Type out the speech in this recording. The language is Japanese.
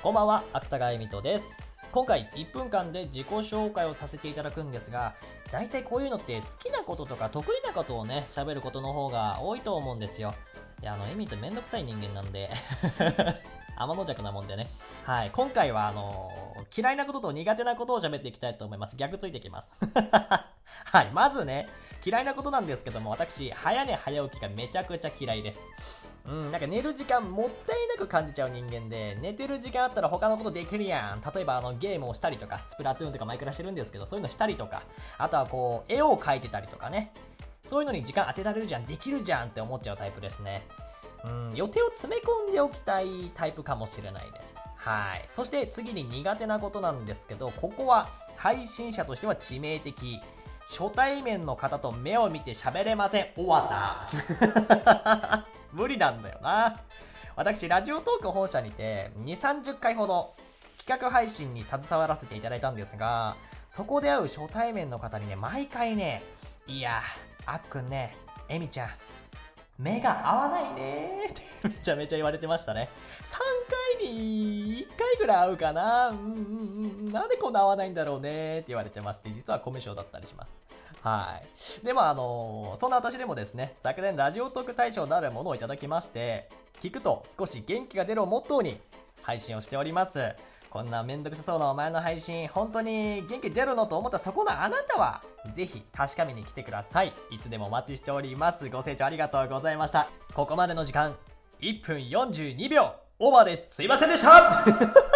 こんばんは、芥川恵美斗です。今回1分間で自己紹介をさせていただくんですが、大体こういうのって好きなこととか得意なことをね、喋ることの方が多いと思うんですよ。で、あの、エミとめんどくさい人間なんで、天の弱なもんでね。はい、今回はあの嫌いなことと苦手なことを喋っていきたいと思います。逆ついてきます。はい、まずね、嫌いなことなんですけども、私、早寝早起きがめちゃくちゃ嫌いです。うん、なんか寝る時間もったいなく感じちゃう人間で、寝てる時間あったら他のことできるやん。例えばあのゲームをしたりとか、スプラトゥーンとかマイクラしてるんですけど、そういうのしたりとか、あとはこう、絵を描いてたりとかね。そういうのに時間当てられるじゃん、できるじゃんって思っちゃうタイプですね。うん、予定を詰め込んでおきたいタイプかもしれないです。はい。そして次に苦手なことなんですけど、ここは配信者としては致命的。初対面の方と目を見て喋れません。終わった。無理なんだよな。私、ラジオトーク本社にて2、30回ほど企画配信に携わらせていただいたんですが、そこで会う初対面の方にね、毎回ね、いや、あっくんね、えみちゃん、目が合わないねってめちゃめちゃ言われてましたね。3回に1回ぐらい会うかなうんうんうん。なんでこんな合わないんだろうねって言われてまして、実はコミュ障だったりします。はい。でもあのそんな私でもですね、昨年ラジオトーク大賞なるものをいただきまして、聞くと少し元気が出るをモットーに配信をしております。こんなめんどくさそうなお前の配信、本当に元気出るのと思ったそこのあなたは、ぜひ確かめに来てください。いつでもお待ちしております。ご清聴ありがとうございました。ここまでの時間、1分42秒、オーバーです。すいませんでした